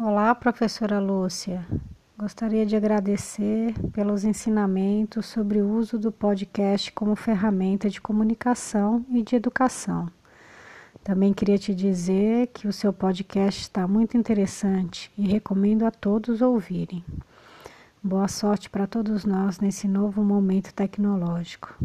Olá, professora Lúcia. Gostaria de agradecer pelos ensinamentos sobre o uso do podcast como ferramenta de comunicação e de educação. Também queria te dizer que o seu podcast está muito interessante e recomendo a todos ouvirem. Boa sorte para todos nós nesse novo momento tecnológico.